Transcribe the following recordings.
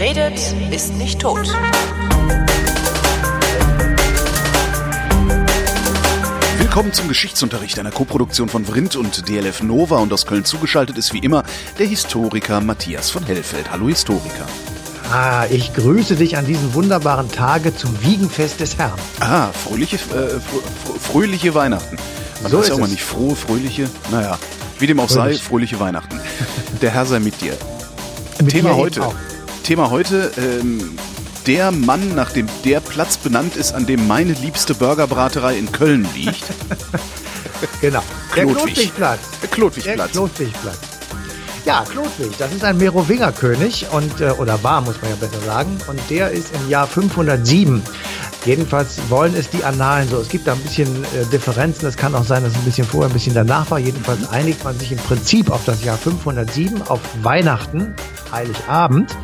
Wer redet, ist nicht tot. Willkommen zum Geschichtsunterricht einer Koproduktion von Vrindt und DLF Nova und aus Köln zugeschaltet ist wie immer der Historiker Matthias von Hellfeld. Hallo Historiker. Ah, ich grüße dich an diesem wunderbaren Tage zum Wiegenfest des Herrn. Ah, fröhliche, äh, fröhliche Weihnachten. Man so ist ja auch mal nicht frohe, fröhliche. Naja, wie dem auch Fröhlich. sei, fröhliche Weihnachten. Der Herr sei mit dir. Mit Thema dir heute. Thema heute, ähm, der Mann, nach dem der Platz benannt ist, an dem meine liebste Burgerbraterei in Köln liegt. genau. Der Klotwigplatz. Der Klotwigplatz. Der Klotwigplatz. Ja, Klotwig, das ist ein Merowingerkönig und äh, oder war, muss man ja besser sagen, und der ist im Jahr 507. Jedenfalls wollen es die Annalen so. Es gibt da ein bisschen äh, Differenzen. Es kann auch sein, dass es ein bisschen vorher, ein bisschen danach war. Jedenfalls einigt man sich im Prinzip auf das Jahr 507, auf Weihnachten, Heiligabend.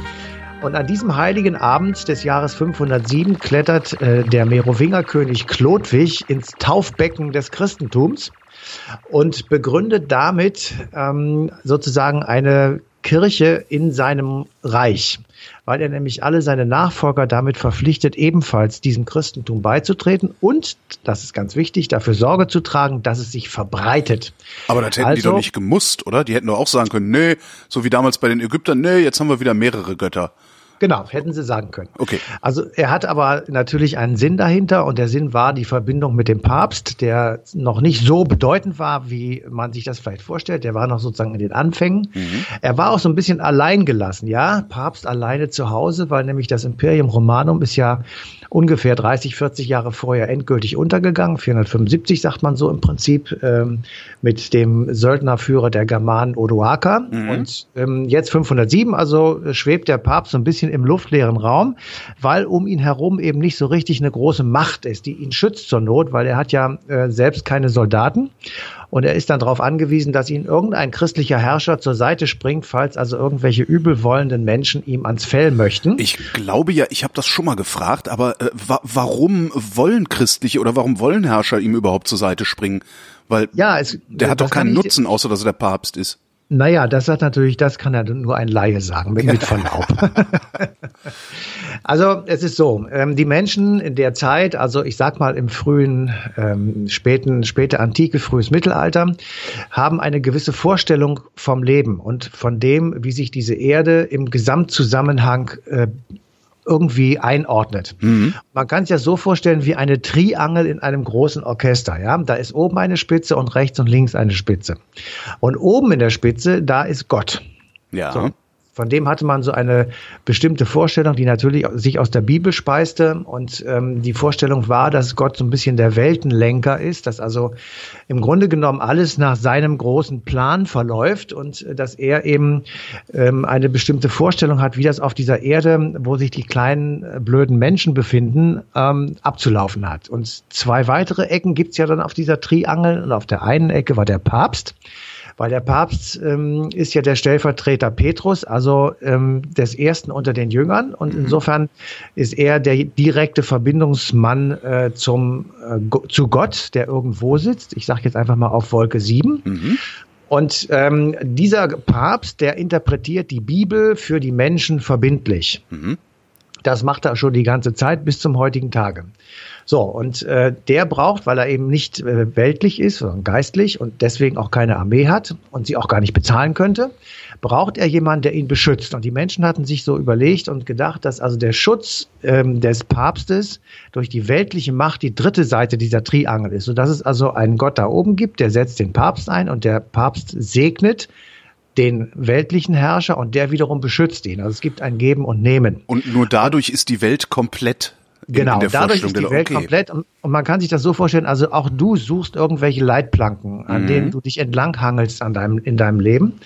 Und an diesem heiligen Abend des Jahres 507 klettert äh, der Merowingerkönig Chlodwig ins Taufbecken des Christentums und begründet damit ähm, sozusagen eine Kirche in seinem Reich, weil er nämlich alle seine Nachfolger damit verpflichtet, ebenfalls diesem Christentum beizutreten und, das ist ganz wichtig, dafür Sorge zu tragen, dass es sich verbreitet. Aber das hätten also, die doch also nicht gemusst, oder? Die hätten doch auch sagen können, nee, so wie damals bei den Ägyptern, nee, jetzt haben wir wieder mehrere Götter. Genau, hätten sie sagen können. Okay. Also er hat aber natürlich einen Sinn dahinter und der Sinn war die Verbindung mit dem Papst, der noch nicht so bedeutend war, wie man sich das vielleicht vorstellt. Der war noch sozusagen in den Anfängen. Mhm. Er war auch so ein bisschen allein gelassen, ja, Papst alleine zu Hause, weil nämlich das Imperium Romanum ist ja ungefähr 30, 40 Jahre vorher endgültig untergegangen. 475 sagt man so im Prinzip ähm, mit dem Söldnerführer der Germanen Odoaker. Mhm. Und ähm, jetzt 507, also schwebt der Papst so ein bisschen im luftleeren Raum, weil um ihn herum eben nicht so richtig eine große Macht ist, die ihn schützt zur Not, weil er hat ja äh, selbst keine Soldaten. Und er ist dann darauf angewiesen, dass ihn irgendein christlicher Herrscher zur Seite springt, falls also irgendwelche übelwollenden Menschen ihm ans Fell möchten. Ich glaube ja, ich habe das schon mal gefragt, aber äh, wa warum wollen christliche oder warum wollen Herrscher ihm überhaupt zur Seite springen? Weil ja, es, der hat doch keinen Nutzen, außer dass er der Papst ist. Naja, das hat natürlich, das kann ja nur ein Laie sagen, mit, mit Verlaub. also es ist so, ähm, die Menschen in der Zeit, also ich sag mal im frühen, ähm, späten, späte Antike, frühes Mittelalter, haben eine gewisse Vorstellung vom Leben und von dem, wie sich diese Erde im Gesamtzusammenhang äh, irgendwie einordnet. Mhm. Man kann es ja so vorstellen wie eine Triangel in einem großen Orchester. Ja, da ist oben eine Spitze und rechts und links eine Spitze. Und oben in der Spitze, da ist Gott. Ja. So. Von dem hatte man so eine bestimmte Vorstellung, die natürlich sich aus der Bibel speiste. Und ähm, die Vorstellung war, dass Gott so ein bisschen der Weltenlenker ist, dass also im Grunde genommen alles nach seinem großen Plan verläuft und äh, dass er eben ähm, eine bestimmte Vorstellung hat, wie das auf dieser Erde, wo sich die kleinen äh, blöden Menschen befinden, ähm, abzulaufen hat. Und zwei weitere Ecken gibt's ja dann auf dieser Triangel. Und auf der einen Ecke war der Papst weil der Papst ähm, ist ja der Stellvertreter Petrus, also ähm, des Ersten unter den Jüngern und mhm. insofern ist er der direkte Verbindungsmann äh, zum, äh, zu Gott, der irgendwo sitzt. Ich sage jetzt einfach mal auf Wolke 7. Mhm. Und ähm, dieser Papst, der interpretiert die Bibel für die Menschen verbindlich. Mhm. Das macht er schon die ganze Zeit bis zum heutigen Tage. So, und äh, der braucht, weil er eben nicht äh, weltlich ist, sondern geistlich und deswegen auch keine Armee hat und sie auch gar nicht bezahlen könnte, braucht er jemanden, der ihn beschützt. Und die Menschen hatten sich so überlegt und gedacht, dass also der Schutz ähm, des Papstes durch die weltliche Macht die dritte Seite dieser Triangel ist, sodass es also einen Gott da oben gibt, der setzt den Papst ein und der Papst segnet den weltlichen Herrscher und der wiederum beschützt ihn. Also es gibt ein Geben und Nehmen. Und nur dadurch ist die Welt komplett Genau, dadurch ist die Welt okay. komplett und, und, man kann sich das so vorstellen, also auch du suchst irgendwelche Leitplanken, an mhm. denen du dich entlanghangelst an deinem, in deinem Leben.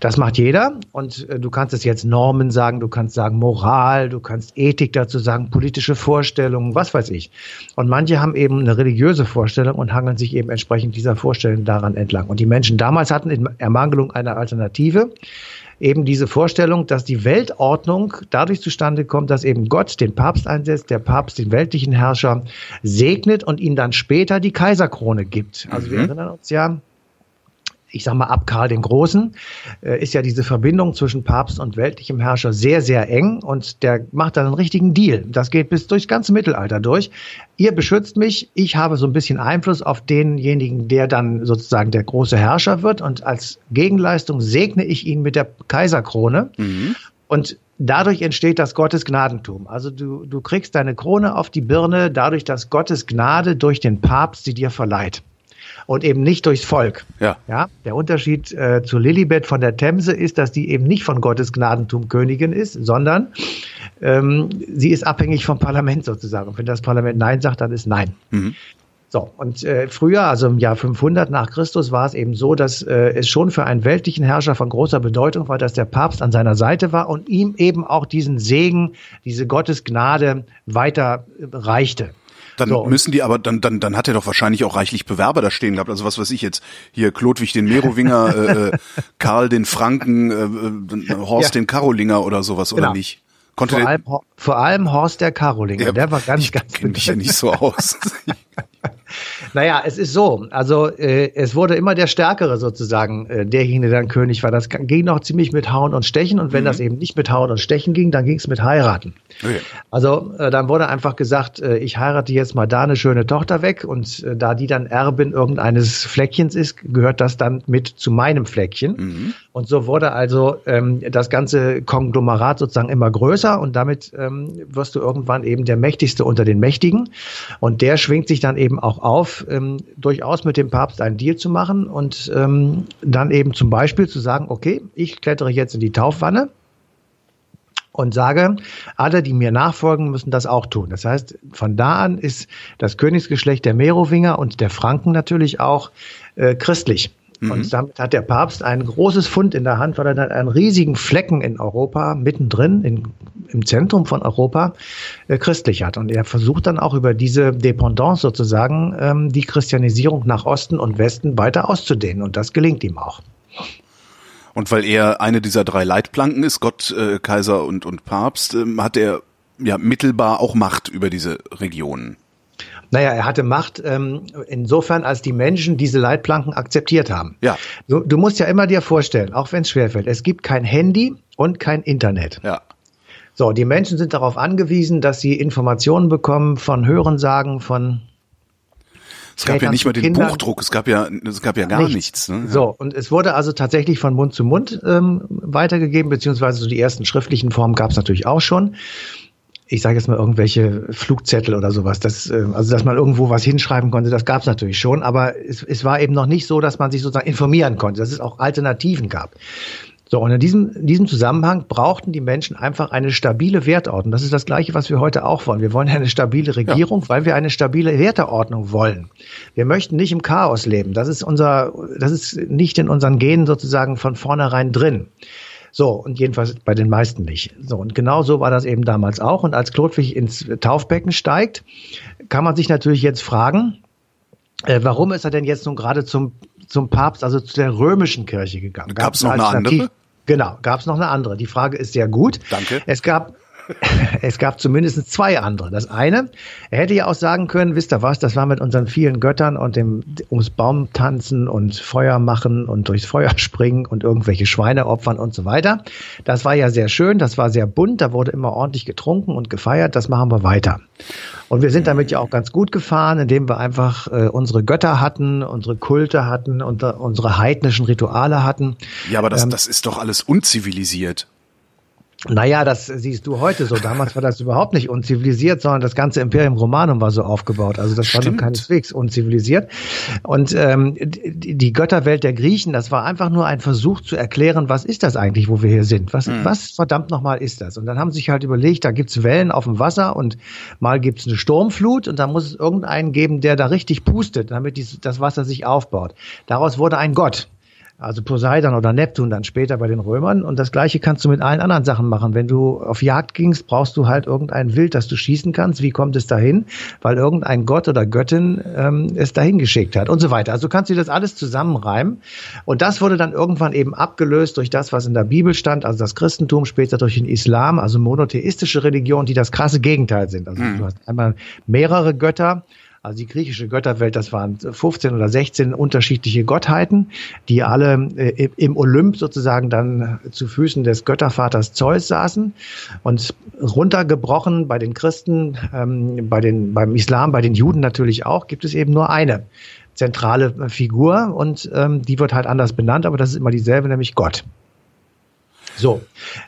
Das macht jeder und äh, du kannst es jetzt Normen sagen, du kannst sagen Moral, du kannst Ethik dazu sagen, politische Vorstellungen, was weiß ich. Und manche haben eben eine religiöse Vorstellung und hangeln sich eben entsprechend dieser Vorstellung daran entlang. Und die Menschen damals hatten in Ermangelung einer Alternative eben diese Vorstellung, dass die Weltordnung dadurch zustande kommt, dass eben Gott den Papst einsetzt, der Papst den weltlichen Herrscher segnet und ihm dann später die Kaiserkrone gibt. Also mhm. wir erinnern uns ja, ich sag mal, ab Karl den Großen, äh, ist ja diese Verbindung zwischen Papst und weltlichem Herrscher sehr, sehr eng und der macht dann einen richtigen Deal. Das geht bis durchs ganze Mittelalter durch. Ihr beschützt mich, ich habe so ein bisschen Einfluss auf denjenigen, der dann sozusagen der große Herrscher wird und als Gegenleistung segne ich ihn mit der Kaiserkrone. Mhm. Und dadurch entsteht das Gottesgnadentum. Also du, du kriegst deine Krone auf die Birne dadurch, dass Gottes Gnade durch den Papst sie dir verleiht und eben nicht durchs Volk. Ja. ja der Unterschied äh, zu Lilibet von der Themse ist, dass die eben nicht von Gottes Gnadentum Königin ist, sondern ähm, sie ist abhängig vom Parlament sozusagen. Und wenn das Parlament Nein sagt, dann ist Nein. Mhm. So, und äh, früher, also im Jahr 500 nach Christus, war es eben so, dass äh, es schon für einen weltlichen Herrscher von großer Bedeutung war, dass der Papst an seiner Seite war und ihm eben auch diesen Segen, diese Gottesgnade weiter reichte. Dann so, müssen die aber, dann, dann, dann hat er doch wahrscheinlich auch reichlich Bewerber da stehen gehabt. Also was weiß ich jetzt, hier Klodwig den Merowinger, äh, äh, Karl den Franken, äh, äh Horst ja. den Karolinger oder sowas, genau. oder nicht? Konnte vor, allem, vor allem Horst der Karolinger, der, der war ganz, ich ganz. Ich kenne mich ja nicht so aus. Naja, es ist so. Also äh, es wurde immer der Stärkere sozusagen, äh, derjenige, der dann König war. Das ging noch ziemlich mit Hauen und Stechen. Und wenn mhm. das eben nicht mit Hauen und Stechen ging, dann ging es mit Heiraten. Okay. Also äh, dann wurde einfach gesagt, äh, ich heirate jetzt mal da eine schöne Tochter weg. Und äh, da die dann Erbin irgendeines Fleckchens ist, gehört das dann mit zu meinem Fleckchen. Mhm. Und so wurde also ähm, das ganze Konglomerat sozusagen immer größer. Und damit ähm, wirst du irgendwann eben der Mächtigste unter den Mächtigen. Und der schwingt sich dann eben auch auf, ähm, durchaus mit dem Papst einen Deal zu machen und ähm, dann eben zum Beispiel zu sagen, okay, ich klettere jetzt in die Taufwanne und sage, alle, die mir nachfolgen, müssen das auch tun. Das heißt, von da an ist das Königsgeschlecht der Merowinger und der Franken natürlich auch äh, christlich. Mhm. Und damit hat der Papst ein großes Fund in der Hand, weil er dann einen riesigen Flecken in Europa, mittendrin, in, im Zentrum von Europa, äh, christlich hat. Und er versucht dann auch über diese Dependance sozusagen ähm, die Christianisierung nach Osten und Westen weiter auszudehnen. Und das gelingt ihm auch. Und weil er eine dieser drei Leitplanken ist, Gott, äh, Kaiser und, und Papst, äh, hat er ja mittelbar auch Macht über diese Regionen. Naja, er hatte Macht ähm, insofern, als die Menschen diese Leitplanken akzeptiert haben. Ja. Du, du musst ja immer dir vorstellen, auch wenn es schwerfällt, es gibt kein Handy und kein Internet. Ja. So, die Menschen sind darauf angewiesen, dass sie Informationen bekommen von Hörensagen, von es gab ja nicht mal den Kindern. Buchdruck, es gab ja, es gab ja gar nichts. nichts ne? So, und es wurde also tatsächlich von Mund zu Mund ähm, weitergegeben, beziehungsweise so die ersten schriftlichen Formen gab es natürlich auch schon ich sage jetzt mal irgendwelche Flugzettel oder sowas, das, äh, also dass man irgendwo was hinschreiben konnte, das gab es natürlich schon, aber es, es war eben noch nicht so, dass man sich sozusagen informieren konnte, dass es auch Alternativen gab. So, und in diesem, in diesem Zusammenhang brauchten die Menschen einfach eine stabile Wertordnung. Das ist das Gleiche, was wir heute auch wollen. Wir wollen eine stabile Regierung, ja. weil wir eine stabile Werteordnung wollen. Wir möchten nicht im Chaos leben. Das ist unser, das ist nicht in unseren Genen sozusagen von vornherein drin. So, und jedenfalls bei den meisten nicht. So, und genau so war das eben damals auch. Und als Klodwig ins Taufbecken steigt, kann man sich natürlich jetzt fragen, äh, warum ist er denn jetzt nun gerade zum, zum Papst, also zu der römischen Kirche gegangen? Gab es noch eine andere? Genau, gab es noch eine andere. Die Frage ist sehr gut. Danke. Es gab es gab zumindest zwei andere. Das eine, er hätte ja auch sagen können, wisst ihr was, das war mit unseren vielen Göttern und dem ums Baum tanzen und Feuer machen und durchs Feuer springen und irgendwelche Schweine opfern und so weiter. Das war ja sehr schön, das war sehr bunt, da wurde immer ordentlich getrunken und gefeiert, das machen wir weiter. Und wir sind damit ja auch ganz gut gefahren, indem wir einfach äh, unsere Götter hatten, unsere Kulte hatten und uh, unsere heidnischen Rituale hatten. Ja, aber das, ähm, das ist doch alles unzivilisiert. Naja, das siehst du heute so. Damals war das überhaupt nicht unzivilisiert, sondern das ganze Imperium Romanum war so aufgebaut. Also das Stimmt. war keineswegs unzivilisiert. Und ähm, die, Götterwelt der Griechen, das war einfach nur ein Versuch zu erklären, was ist das eigentlich, wo wir hier sind? Was, mhm. was verdammt nochmal ist das? Und dann haben sie sich halt überlegt, da gibt's Wellen auf dem Wasser und mal gibt's eine Sturmflut und da muss es irgendeinen geben, der da richtig pustet, damit die, das Wasser sich aufbaut. Daraus wurde ein Gott also Poseidon oder Neptun dann später bei den Römern. Und das Gleiche kannst du mit allen anderen Sachen machen. Wenn du auf Jagd gingst, brauchst du halt irgendein Wild, das du schießen kannst. Wie kommt es dahin? Weil irgendein Gott oder Göttin ähm, es dahin geschickt hat und so weiter. Also du kannst dir das alles zusammenreimen. Und das wurde dann irgendwann eben abgelöst durch das, was in der Bibel stand, also das Christentum, später durch den Islam, also monotheistische Religionen, die das krasse Gegenteil sind. Also mhm. du hast einmal mehrere Götter Also die griechische Götterwelt, das waren 15 oder 16 unterschiedliche Gottheiten, die alle äh, im Olymp sozusagen dann zu Füßen des Göttervaters Zeus saßen und runtergebrochen bei den Christen, ähm, bei den, beim Islam, bei den Juden natürlich auch, gibt es eben nur eine zentrale Figur und ähm, die wird halt anders benannt, aber das ist immer dieselbe, nämlich Gott. So,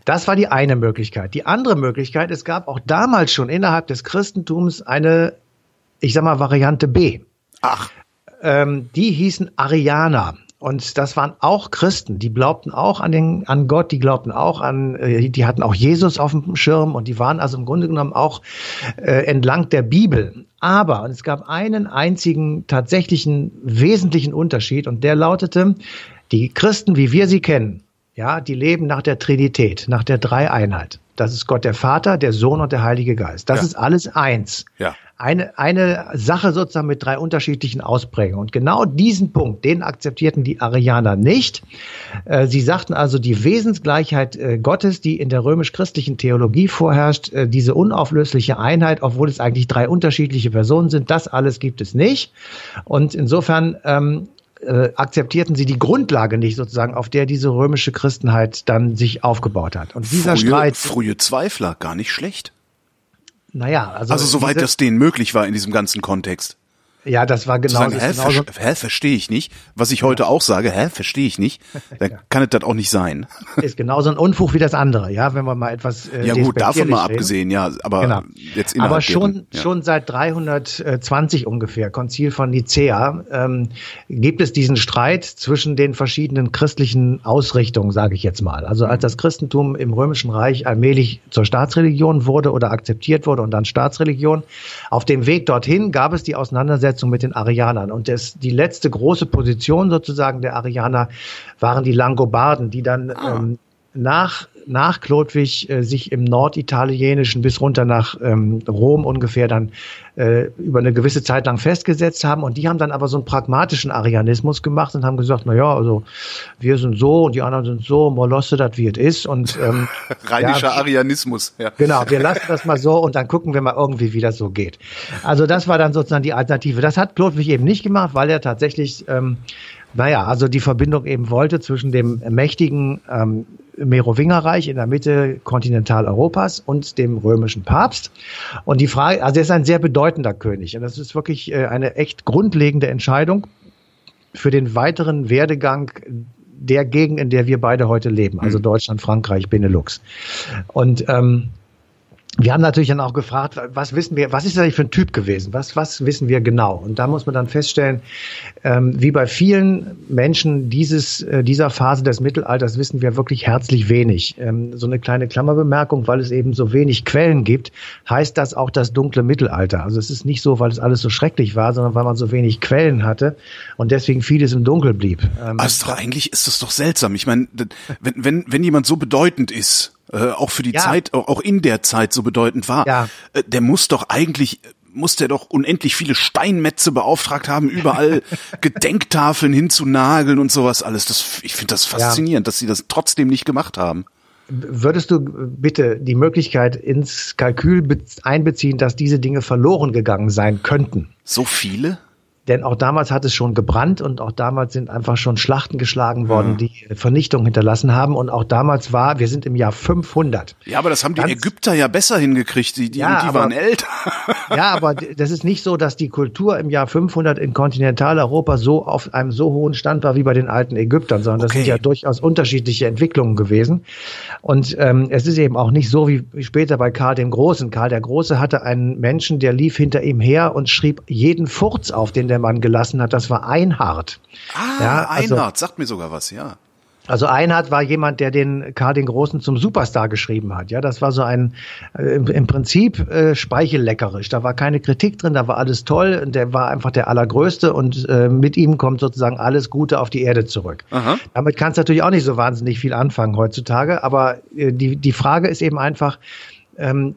das war die eine Möglichkeit. Die andere Möglichkeit, es gab auch damals schon innerhalb des Christentums eine, ich sag mal, Variante B. Ach. Ähm, die hießen Arianer. Und das waren auch Christen, die glaubten auch an den, an Gott, die glaubten auch an, äh, die hatten auch Jesus auf dem Schirm und die waren also im Grunde genommen auch äh, entlang der Bibel. Aber, und es gab einen einzigen tatsächlichen wesentlichen Unterschied und der lautete, die Christen, wie wir sie kennen, ja, die leben nach der Trinität, nach der Dreieinheit. Das ist Gott der Vater, der Sohn und der Heilige Geist. Das ja. ist alles eins. Ja. Eine, eine Sache sozusagen mit drei unterschiedlichen Ausprägungen. Und genau diesen Punkt, den akzeptierten die Arianer nicht. Äh, sie sagten also, die Wesensgleichheit äh, Gottes, die in der römisch-christlichen Theologie vorherrscht, äh, diese unauflösliche Einheit, obwohl es eigentlich drei unterschiedliche Personen sind, das alles gibt es nicht. Und insofern ähm, äh, akzeptierten sie die Grundlage nicht sozusagen, auf der diese römische Christenheit dann sich aufgebaut hat. Und dieser frühe, Streit. Frühe Zweifler, gar nicht schlecht. Naja, also. Also soweit das denen möglich war in diesem ganzen Kontext. Ja, das war genau sagen, hä, ver hä, verstehe ich nicht. Was ich heute auch sage, hä, verstehe ich nicht. Dann ja. kann es das auch nicht sein. Ist genauso ein Unfug wie das andere, ja, wenn wir mal etwas äh, Ja gut, davon mal reden. abgesehen, ja, aber genau. jetzt Aber schon deren, ja. schon seit 320 ungefähr, Konzil von Nicea, ähm, gibt es diesen Streit zwischen den verschiedenen christlichen Ausrichtungen, sage ich jetzt mal. Also als das Christentum im römischen Reich allmählich zur Staatsreligion wurde oder akzeptiert wurde und dann Staatsreligion, auf dem Weg dorthin gab es die Auseinandersetzung Auseinandersetzung mit den Arianern. Und das, die letzte große Position sozusagen der Arianer waren die Langobarden, die dann ah. ähm, nach nach Chlodwig äh, sich im Norditalienischen bis runter nach ähm, Rom ungefähr dann äh, über eine gewisse Zeit lang festgesetzt haben und die haben dann aber so einen pragmatischen Arianismus gemacht und haben gesagt, na ja, also wir sind so und die anderen sind so, molosse das wie es ist und ähm, rheinischer ja, Arianismus, ja. Genau, wir lassen das mal so und dann gucken wir mal irgendwie, wie das so geht. Also das war dann sozusagen die Alternative. Das hat Chlodwig eben nicht gemacht, weil er tatsächlich ähm, naja, also die Verbindung eben wollte zwischen dem mächtigen ähm, Merowingerreich in der Mitte Kontinentaleuropas und dem römischen Papst. Und die Frage, also er ist ein sehr bedeutender König und das ist wirklich äh, eine echt grundlegende Entscheidung für den weiteren Werdegang der Gegend, in der wir beide heute leben, also mhm. Deutschland, Frankreich, Benelux. Und ähm, wir haben natürlich dann auch gefragt, was wissen wir, was ist das für ein Typ gewesen? Was, was wissen wir genau? Und da muss man dann feststellen, ähm, wie bei vielen Menschen dieses, äh, dieser Phase des Mittelalters wissen wir wirklich herzlich wenig. Ähm, so eine kleine Klammerbemerkung, weil es eben so wenig Quellen gibt, heißt das auch das dunkle Mittelalter. Also es ist nicht so, weil es alles so schrecklich war, sondern weil man so wenig Quellen hatte und deswegen vieles im Dunkel blieb. Ähm, also eigentlich ist das doch seltsam. Ich meine, wenn, wenn, wenn jemand so bedeutend ist, äh, auch für die ja. Zeit, auch in der Zeit so bedeutend war, ja. äh, der muss doch eigentlich muss der doch unendlich viele Steinmetze beauftragt haben, überall Gedenktafeln hinzunageln und sowas alles. Das, ich finde das faszinierend, ja. dass sie das trotzdem nicht gemacht haben. Würdest du bitte die Möglichkeit ins Kalkül einbeziehen, dass diese Dinge verloren gegangen sein könnten? So viele? Denn auch damals hat es schon gebrannt und auch damals sind einfach schon Schlachten geschlagen worden, ja. die Vernichtung hinterlassen haben. Und auch damals war, wir sind im Jahr 500. Ja, aber das haben die Ganz, Ägypter ja besser hingekriegt. Die, die, ja, die aber, waren älter. Ja, aber das ist nicht so, dass die Kultur im Jahr 500 in Kontinentaleuropa so auf einem so hohen Stand war wie bei den alten Ägyptern, sondern das sind ja durchaus unterschiedliche Entwicklungen gewesen. Und ähm, es ist eben auch nicht so wie, wie später bei Karl dem Großen. Karl der Große hatte einen Menschen, der lief hinter ihm her und schrieb jeden Furz auf, den der Mann gelassen hat, das war Einhard. Ah, ja, also, Einhard, sagt mir sogar was, ja. Also Einhard war jemand, der den Karl den Großen zum Superstar geschrieben hat. Ja, das war so ein äh, im, Prinzip äh, speichelleckerisch. Da war keine Kritik drin, da war alles toll. Der war einfach der allergrößte und äh, mit ihm kommt sozusagen alles Gute auf die Erde zurück. Aha. Damit kannst du natürlich auch nicht so wahnsinnig viel anfangen heutzutage. Aber äh, die die Frage ist eben einfach. Ähm,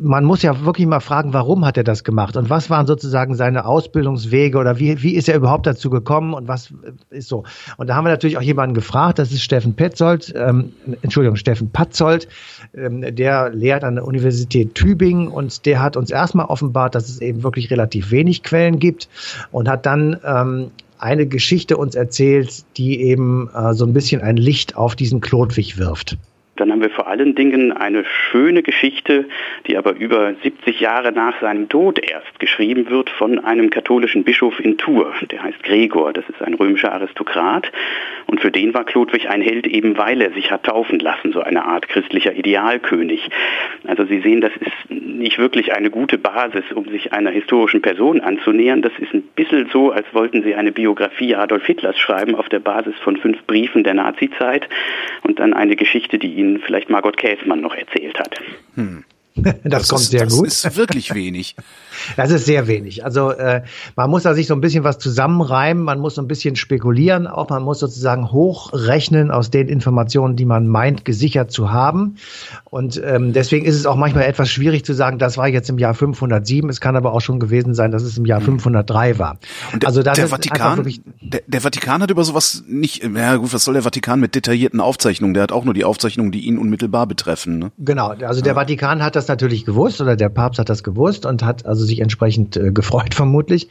man muss ja wirklich mal fragen, warum hat er das gemacht und was waren sozusagen seine Ausbildungswege oder wie, wie ist er überhaupt dazu gekommen und was ist so. Und da haben wir natürlich auch jemanden gefragt, das ist Steffen Petzold, ähm, Entschuldigung, Steffen Patzold, ähm, der lehrt an der Universität Tübingen und der hat uns erstmal offenbart, dass es eben wirklich relativ wenig Quellen gibt und hat dann ähm, eine Geschichte uns erzählt, die eben äh, so ein bisschen ein Licht auf diesen Klotwig wirft. Dann haben wir vor allen Dingen eine schöne Geschichte, die aber über 70 Jahre nach seinem Tod erst geschrieben wird von einem katholischen Bischof in Tours. Der heißt Gregor, das ist ein römischer Aristokrat. Und für den war Chlodwig ein Held, eben weil er sich hat taufen lassen, so eine Art christlicher Idealkönig. Also Sie sehen, das ist nicht wirklich eine gute Basis, um sich einer historischen Person anzunähern. Das ist ein bisschen so, als wollten Sie eine Biografie Adolf Hitlers schreiben auf der Basis von fünf Briefen der Nazizeit und dann eine Geschichte, die Ihnen vielleicht Margot Käßmann noch erzählt hat. Hm. Das, das, kommt sehr das gut. Das ist wirklich wenig. Das ist sehr wenig. Also äh, man muss da sich so ein bisschen was zusammenreimen, man muss so ein bisschen spekulieren, auch man muss sozusagen hochrechnen aus den Informationen, die man meint, gesichert zu haben. Und ähm, deswegen ist es auch manchmal etwas schwierig zu sagen, das war jetzt im Jahr 507. Es kann aber auch schon gewesen sein, dass es im Jahr 503 hm. war. Und der, also der Vatikan, der, der, Vatikan hat über sowas nicht. Ja gut, was soll der Vatikan mit detaillierten Aufzeichnungen? Der hat auch nur die Aufzeichnungen, die ihn unmittelbar betreffen. Ne? Genau. Also der ja. Vatikan hat das natürlich gewusst oder der Papst hat das gewusst und hat also sich entsprechend äh, gefreut vermutlich.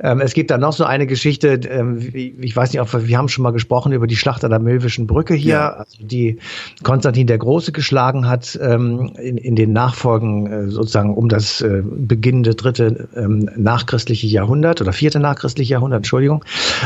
Ähm, es gibt da noch so eine Geschichte. Ähm, ich weiß nicht, ob wir, wir haben schon mal gesprochen über die Schlacht an der Milwischen Brücke hier, ja. also die Konstantin der Große geschlagen hat ähm, in, in den Nachfolgen äh, sozusagen um das äh, beginnende dritte ähm, nachchristliche Jahrhundert oder vierte nachchristliche Jahrhundert, Entschuldigung.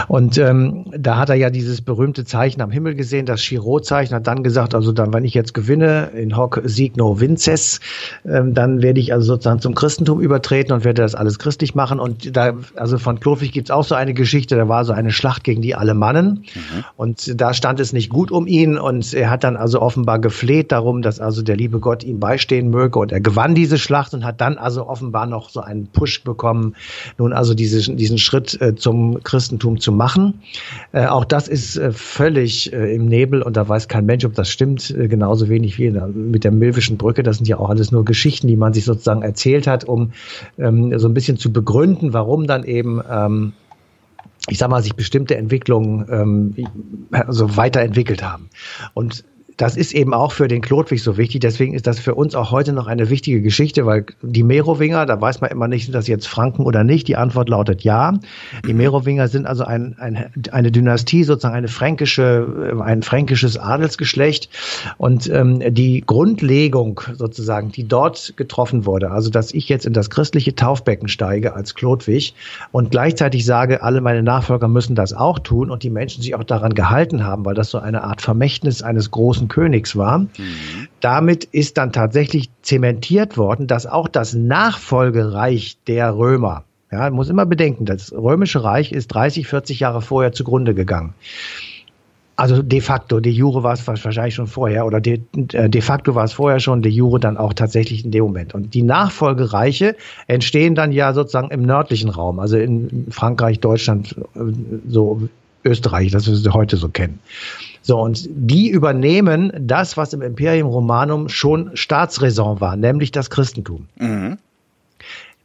Und ähm, da hat er ja dieses berühmte Zeichen am Himmel gesehen, das Chirot-Zeichen, hat dann gesagt, also dann, wenn ich jetzt gewinne, in hoc signo vinces, ähm, dann werde ich also sozusagen zum Christentum übertreten und werde das alles christlich machen. Und da, also von Klofig gibt's auch so eine Geschichte, da war so eine Schlacht gegen die Alemannen mhm. und da stand es nicht gut um ihn und er hat dann also offenbar gefleht darum, dass also der liebe Gott ihm beistehen möge. Und er gewann diese Schlacht und hat dann also offenbar noch so einen Push bekommen, nun also diese, diesen Schritt äh, zum Christentum zu machen. Äh, auch das ist äh, völlig äh, im Nebel und da weiß kein Mensch, ob das stimmt, äh, genauso wenig wie mit der Milwischen Brücke. Das sind ja auch alles nur Geschichten, die man sich sozusagen erzählt hat, um ähm, so ein bisschen zu begründen, warum dann eben ähm, ich sag mal, sich bestimmte Entwicklungen ähm, also weiterentwickelt haben. Und das ist eben auch für den Klotwig so wichtig. Deswegen ist das für uns auch heute noch eine wichtige Geschichte, weil die Merowinger, da weiß man immer nicht, sind das jetzt Franken oder nicht. Die Antwort lautet ja. Die Merowinger sind also ein, ein, eine Dynastie, sozusagen eine fränkische, ein fränkisches Adelsgeschlecht. Und ähm, die Grundlegung sozusagen, die dort getroffen wurde, also dass ich jetzt in das christliche Taufbecken steige als Klotwig und gleichzeitig sage, alle meine Nachfolger müssen das auch tun und die Menschen sich auch daran gehalten haben, weil das so eine Art Vermächtnis eines großen Königs war. Mhm. Damit ist dann tatsächlich zementiert worden, dass auch das Nachfolgereich der Römer, ja, man muss immer bedenken, das römische Reich ist 30, 40 Jahre vorher zugrunde gegangen. Also de facto, de jure war es wahrscheinlich schon vorher oder de, äh, de facto war es vorher schon, de jure dann auch tatsächlich in dem Moment. Und die Nachfolgereiche entstehen dann ja sozusagen im nördlichen Raum, also in Frankreich, Deutschland, äh, so Österreich, das wir sie heute so kennen. So, und die übernehmen das, was im Imperium Romanum schon Staatsräson war, nämlich das Christentum. Mhm.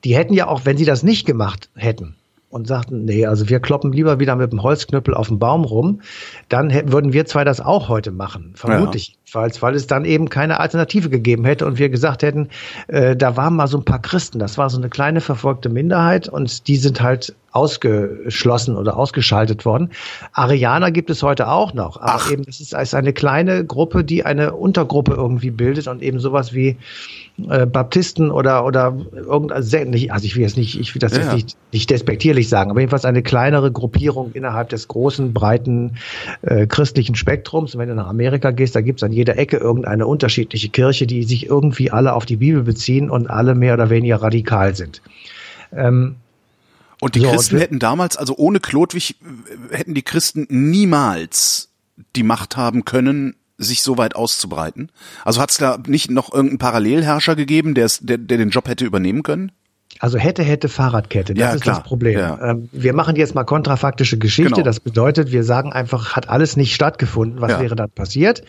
Die hätten ja auch, wenn sie das nicht gemacht hätten, und sagten, nee, also wir kloppen lieber wieder mit dem Holzknüppel auf dem Baum rum, dann hätten, würden wir zwei das auch heute machen, vermutlich. Ja. Weil, weil es dann eben keine Alternative gegeben hätte und wir gesagt hätten, äh, da waren mal so ein paar Christen, das war so eine kleine verfolgte Minderheit und die sind halt ausgeschlossen oder ausgeschaltet worden. Arianer gibt es heute auch noch, aber Ach. eben das ist, ist eine kleine Gruppe, die eine Untergruppe irgendwie bildet und eben sowas wie äh, Baptisten oder oder irgendein also ich will jetzt nicht, ich will das ja. jetzt nicht, nicht despektierlich sagen, aber jedenfalls eine kleinere Gruppierung innerhalb des großen, breiten äh, christlichen Spektrums. Und wenn du nach Amerika gehst, da gibt es an jeder Ecke irgendeine unterschiedliche Kirche, die sich irgendwie alle auf die Bibel beziehen und alle mehr oder weniger radikal sind. Ähm, und die so, Christen und hätten damals, also ohne Klodwig, hätten die Christen niemals die Macht haben können, sich so weit auszubreiten? Also hat es da nicht noch irgendeinen Parallelherrscher gegeben, der, der, der den Job hätte übernehmen können? Also hätte, hätte Fahrradkette. Das ja, ist klar. das Problem. Ja. Ähm, wir machen jetzt mal kontrafaktische Geschichte. Genau. Das bedeutet, wir sagen einfach, hat alles nicht stattgefunden. Was ja. wäre dann passiert?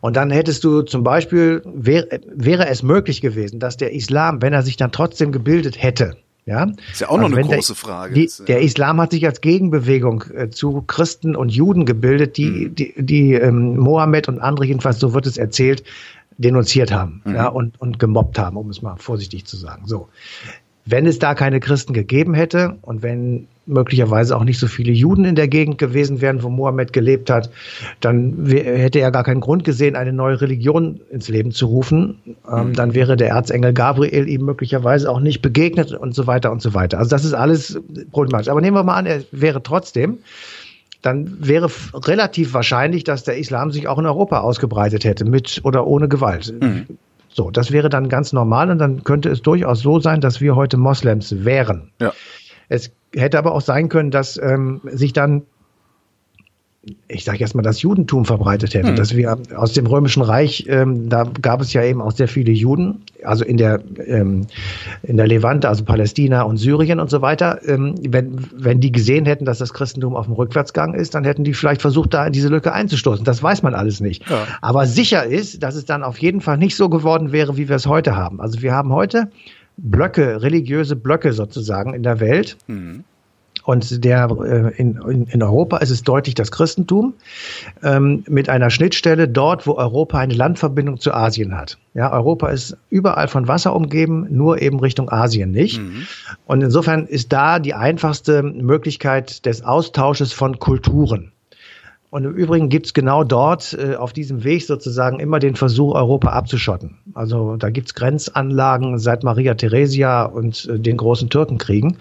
Und dann hättest du zum Beispiel, wäre, wäre es möglich gewesen, dass der Islam, wenn er sich dann trotzdem gebildet hätte, ja? Ist ja auch also noch eine große der, Frage. Die, der Islam hat sich als Gegenbewegung äh, zu Christen und Juden gebildet, die, hm. die, die ähm, Mohammed und andere, jedenfalls so wird es erzählt, denunziert haben mhm. ja, und, und gemobbt haben, um es mal vorsichtig zu sagen. So. Wenn es da keine Christen gegeben hätte und wenn möglicherweise auch nicht so viele Juden in der Gegend gewesen wären, wo Mohammed gelebt hat, dann hätte er gar keinen Grund gesehen, eine neue Religion ins Leben zu rufen. Ähm, dann wäre der Erzengel Gabriel ihm möglicherweise auch nicht begegnet und so weiter und so weiter. Also das ist alles problematisch. Aber nehmen wir mal an, er wäre trotzdem dann wäre relativ wahrscheinlich, dass der Islam sich auch in Europa ausgebreitet hätte, mit oder ohne Gewalt. Mhm. So, das wäre dann ganz normal und dann könnte es durchaus so sein, dass wir heute Moslems wären. Ja. Es hätte aber auch sein können, dass ähm, sich dann ich sage jetzt mal, das Judentum verbreitet hätte, hm. dass wir aus dem Römischen Reich, ähm, da gab es ja eben auch sehr viele Juden, also in der ähm, in der Levante, also Palästina und Syrien und so weiter. Ähm, wenn wenn die gesehen hätten, dass das Christentum auf dem Rückwärtsgang ist, dann hätten die vielleicht versucht, da in diese Lücke einzustoßen. Das weiß man alles nicht. Ja. Aber sicher ist, dass es dann auf jeden Fall nicht so geworden wäre, wie wir es heute haben. Also wir haben heute Blöcke, religiöse Blöcke sozusagen in der Welt. Mhm und der äh, in, in Europa ist es deutlich das Christentum ähm, mit einer Schnittstelle dort, wo Europa eine Landverbindung zu Asien hat. Ja, Europa ist überall von Wasser umgeben, nur eben Richtung Asien nicht. Mhm. Und insofern ist da die einfachste Möglichkeit des Austausches von Kulturen. Und im Übrigen gibt's genau dort äh, auf diesem Weg sozusagen immer den Versuch, Europa abzuschotten. Also da gibt's Grenzanlagen seit Maria Theresia und äh, den großen Türkenkriegen.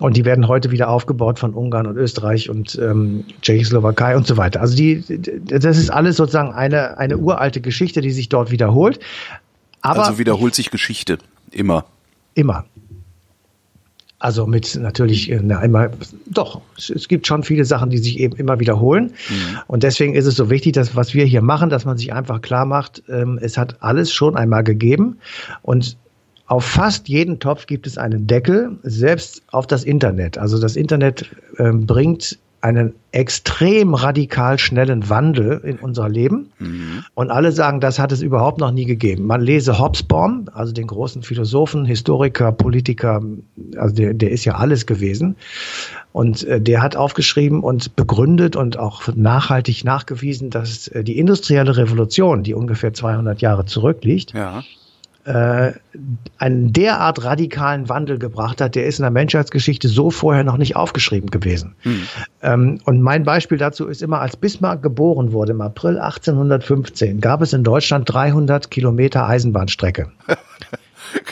Und die werden heute wieder aufgebaut von Ungarn und Österreich und ähm, Tschechoslowakei und so weiter. Also die, das ist alles sozusagen eine, eine uralte Geschichte, die sich dort wiederholt. Aber also wiederholt sich Geschichte immer. Immer. Also mit natürlich äh, na, immer, doch, es gibt schon viele Sachen, die sich eben immer wiederholen. Mhm. Und deswegen ist es so wichtig, dass was wir hier machen, dass man sich einfach klar macht, ähm, es hat alles schon einmal gegeben. Und auf fast jeden Topf gibt es einen Deckel, selbst auf das Internet. Also das Internet ähm, bringt einen extrem radikal schnellen Wandel in unser Leben. Mhm. Und alle sagen, das hat es überhaupt noch nie gegeben. Man lese Hobsbawm, also den großen Philosophen, Historiker, Politiker, also der, der ist ja alles gewesen. Und äh, der hat aufgeschrieben und begründet und auch nachhaltig nachgewiesen, dass äh, die industrielle Revolution, die ungefähr 200 Jahre zurückliegt, ja äh, einen derart radikalen Wandel gebracht hat, der ist in der Menschheitsgeschichte so vorher noch nicht aufgeschrieben gewesen. Hm. Ähm, und mein Beispiel dazu ist immer, als Bismarck geboren wurde im April 1815, gab es in Deutschland 300 Kilometer Eisenbahnstrecke.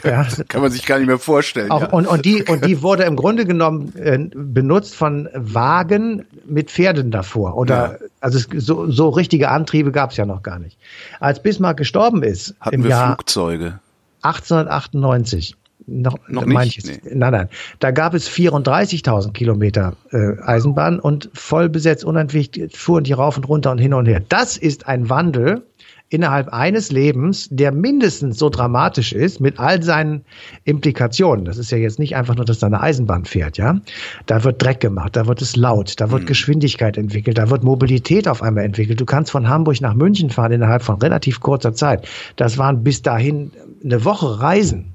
ja. Kann man sich gar nicht mehr vorstellen. Auch, ja. und, und, die, und die wurde im Grunde genommen äh, benutzt von Wagen mit Pferden davor. Oder ja. also es, so, so richtige Antriebe gab es ja noch gar nicht. Als Bismarck gestorben ist, hatten im wir Jahr, Flugzeuge. 1898. Noch, noch nicht? Nee. Nein, nein. Da gab es 34.000 Kilometer äh, Eisenbahn und voll besetzt, unentwegt, fuhren die rauf und runter und hin und her. Das ist ein Wandel, innerhalb eines Lebens, der mindestens so dramatisch ist mit all seinen Implikationen. Das ist ja jetzt nicht einfach nur, dass da eine Eisenbahn fährt, ja. Da wird Dreck gemacht, da wird es laut, da wird mhm. Geschwindigkeit entwickelt, da wird Mobilität auf einmal entwickelt. Du kannst von Hamburg nach München fahren innerhalb von relativ kurzer Zeit. Das waren bis dahin eine Woche Reisen.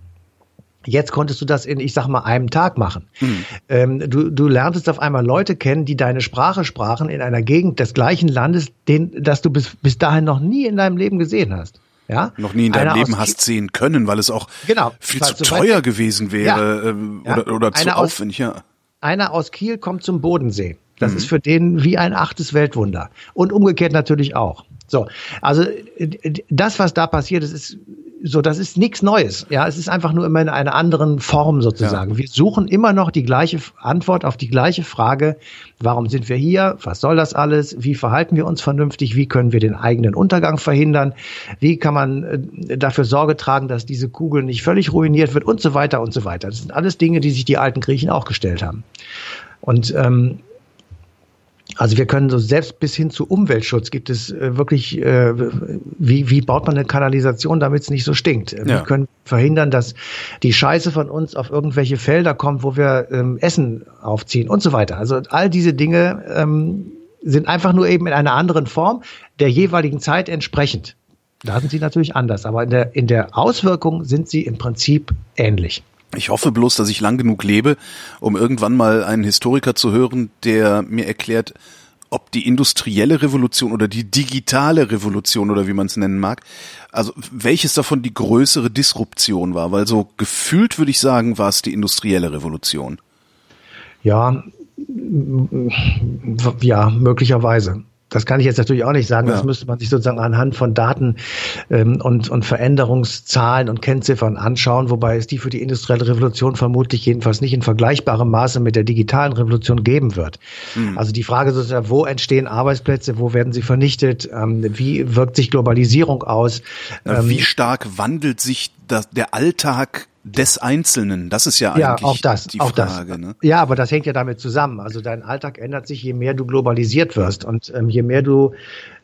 Jetzt konntest du das in, ich sag mal, einem Tag machen. Mhm. Ähm, du, du lerntest auf einmal Leute kennen, die deine Sprache sprachen in einer Gegend des gleichen Landes, den, das du bis, bis dahin noch nie in deinem Leben gesehen hast. Ja? Noch nie in deinem Leben hast sehen können, weil es auch genau, viel zu teuer gewesen wäre ja, ähm, oder, ja. oder zu aufwendig. Ja. Einer aus Kiel kommt zum Bodensee. Das mhm. ist für den wie ein achtes Weltwunder. Und umgekehrt natürlich auch. So, also das, was da passiert ist, ist so, das ist nichts Neues. Ja, es ist einfach nur immer in einer anderen Form sozusagen. Ja. Wir suchen immer noch die gleiche Antwort auf die gleiche Frage. Warum sind wir hier? Was soll das alles? Wie verhalten wir uns vernünftig? Wie können wir den eigenen Untergang verhindern? Wie kann man äh, dafür Sorge tragen, dass diese Kugel nicht völlig ruiniert wird und so weiter und so weiter. Das sind alles Dinge, die sich die alten Griechen auch gestellt haben. Und ähm, Also wir können so selbst bis hin zu Umweltschutz gibt es äh, wirklich, äh, wie, wie baut man eine Kanalisation, damit es nicht so stinkt. Ja. Wir können verhindern, dass die Scheiße von uns auf irgendwelche Felder kommt, wo wir ähm, Essen aufziehen und so weiter. Also all diese Dinge ähm, sind einfach nur eben in einer anderen Form der jeweiligen Zeit entsprechend. Da sind sie natürlich anders, aber in der, in der Auswirkung sind sie im Prinzip ähnlich. Ich hoffe bloß, dass ich lang genug lebe, um irgendwann mal einen Historiker zu hören, der mir erklärt, ob die industrielle Revolution oder die digitale Revolution oder wie man es nennen mag, also welches davon die größere Disruption war, weil so gefühlt würde ich sagen, war es die industrielle Revolution. Ja, ja, möglicherweise. Das kann ich jetzt natürlich auch nicht sagen. Ja. Das müsste man sich sozusagen anhand von Daten ähm, und, und Veränderungszahlen und Kennziffern anschauen, wobei es die für die industrielle Revolution vermutlich jedenfalls nicht in vergleichbarem Maße mit der digitalen Revolution geben wird. Mhm. Also die Frage sozusagen, wo entstehen Arbeitsplätze, wo werden sie vernichtet, ähm, wie wirkt sich Globalisierung aus? Ähm, wie stark wandelt sich das, der Alltag des Einzelnen. Das ist ja eigentlich ja, auch das, die auch Frage. Das. Ne? Ja, aber das hängt ja damit zusammen. Also dein Alltag ändert sich, je mehr du globalisiert wirst und ähm, je mehr du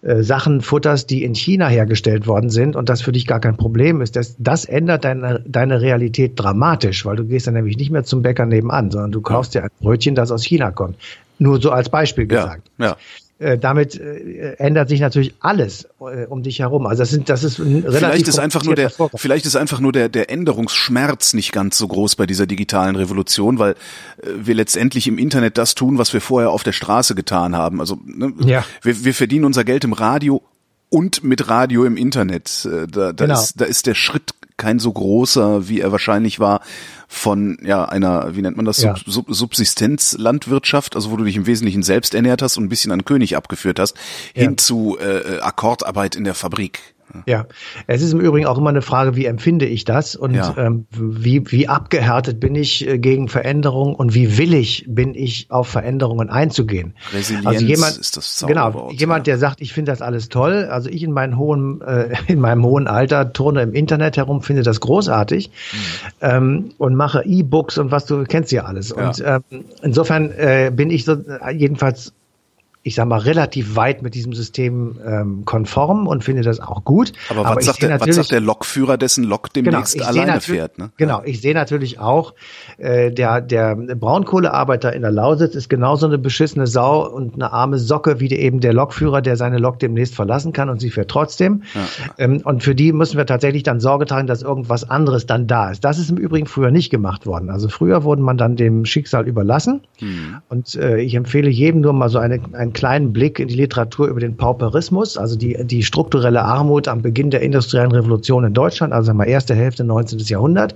äh, Sachen futterst, die in China hergestellt worden sind und das für dich gar kein Problem ist. Das, das ändert deine, deine Realität dramatisch, weil du gehst dann nämlich nicht mehr zum Bäcker nebenan, sondern du kaufst dir ein Brötchen, das aus China kommt. Nur so als Beispiel gesagt. Ja, ja. Äh, damit äh, ändert sich natürlich alles äh, um dich herum. Also das sind, das ist ein relativ vielleicht ist einfach nur der, Vorgang. vielleicht ist einfach nur der der Änderungsschmerz nicht ganz so groß bei dieser digitalen Revolution, weil äh, wir letztendlich im Internet das tun, was wir vorher auf der Straße getan haben. Also ne, ja. wir, wir verdienen unser Geld im Radio und mit Radio im Internet. Äh, da, da, genau. ist, da ist der Schritt kein so großer, wie er wahrscheinlich war von ja einer, wie nennt man das, ja. Sub Subsistenzlandwirtschaft, also wo du dich im Wesentlichen selbst ernährt hast und ein bisschen an König abgeführt hast, ja. hin zu äh, Akkordarbeit in der Fabrik. Ja, es ist im Übrigen auch immer eine Frage, wie empfinde ich das und ja. ähm, wie, wie abgehärtet bin ich äh, gegen Veränderungen und wie willig bin ich auf Veränderungen einzugehen. Resilienz also jemand, ist das Zauberwort, Genau, jemand, der sagt, ich finde das alles toll. Also ich in meinem hohen, äh, in meinem hohen Alter turne im Internet herum, finde das großartig mhm. ähm, und mache E-Books und was du kennst ja alles. Ja. Und ähm, insofern äh, bin ich so äh, jedenfalls ich sag mal, relativ weit mit diesem System ähm, konform und finde das auch gut. Aber, Aber was, sagt der, was sagt der Lokführer, dessen Lok demnächst genau, alleine fährt? Ne? Genau, ich sehe natürlich auch, äh, der, der Braunkohlearbeiter in der Lausitz ist genauso eine beschissene Sau und eine arme Socke wie eben der Lokführer, der seine Lok demnächst verlassen kann und sie fährt trotzdem. Ja. Ähm, und für die müssen wir tatsächlich dann Sorge tragen, dass irgendwas anderes dann da ist. Das ist im Übrigen früher nicht gemacht worden. Also früher wurden man dann dem Schicksal überlassen. Hm. Und äh, ich empfehle jedem nur mal so eine, ein kleinen Blick in die Literatur über den Pauperismus, also die, die strukturelle Armut am Beginn der industriellen Revolution in Deutschland, also mal erste Hälfte 19. Jahrhundert.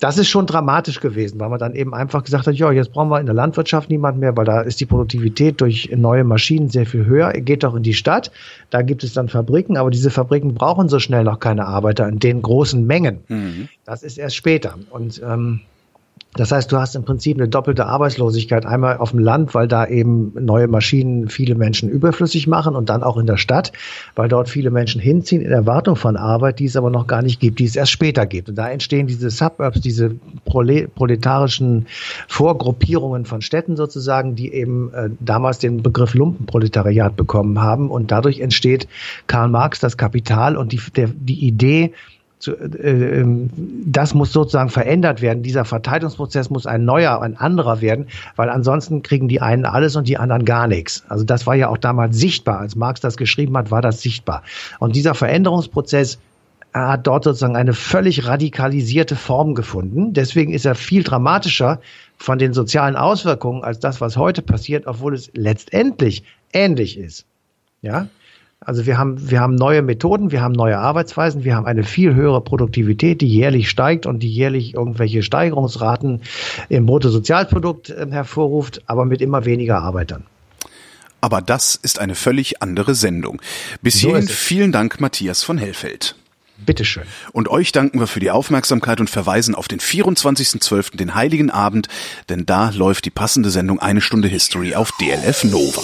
Das ist schon dramatisch gewesen, weil man dann eben einfach gesagt hat, ja, jetzt brauchen wir in der Landwirtschaft niemand mehr, weil da ist die Produktivität durch neue Maschinen sehr viel höher. Geht doch in die Stadt, da gibt es dann Fabriken, aber diese Fabriken brauchen so schnell noch keine Arbeiter in den großen Mengen. Mhm. Das ist erst später. Und ähm, das heißt, du hast im Prinzip eine doppelte Arbeitslosigkeit. Einmal auf dem Land, weil da eben neue Maschinen viele Menschen überflüssig machen und dann auch in der Stadt, weil dort viele Menschen hinziehen in Erwartung von Arbeit, die es aber noch gar nicht gibt, die es erst später gibt. Und da entstehen diese Suburbs, diese proletarischen Vorgruppierungen von Städten sozusagen, die eben äh, damals den Begriff Lumpenproletariat bekommen haben. Und dadurch entsteht Karl Marx das Kapital und die, der, die Idee, zu, äh, ähm, das muss sozusagen verändert werden. Dieser Verteidigungsprozess muss ein neuer, ein anderer werden, weil ansonsten kriegen die einen alles und die anderen gar nichts. Also das war ja auch damals sichtbar. Als Marx das geschrieben hat, war das sichtbar. Und dieser Veränderungsprozess hat dort sozusagen eine völlig radikalisierte Form gefunden. Deswegen ist er viel dramatischer von den sozialen Auswirkungen als das, was heute passiert, obwohl es letztendlich ähnlich ist. Ja? Also wir haben, wir haben neue Methoden, wir haben neue Arbeitsweisen, wir haben eine viel höhere Produktivität, die jährlich steigt und die jährlich irgendwelche Steigerungsraten im Bruttosozialprodukt äh, hervorruft, aber mit immer weniger Arbeitern. Aber das ist eine völlig andere Sendung. Bis so hierhin vielen Dank, Matthias von Hellfeld. Bitteschön. Und euch danken wir für die Aufmerksamkeit und verweisen auf den 24.12., den Heiligen Abend, denn da läuft die passende Sendung Eine Stunde History auf DLF Nova.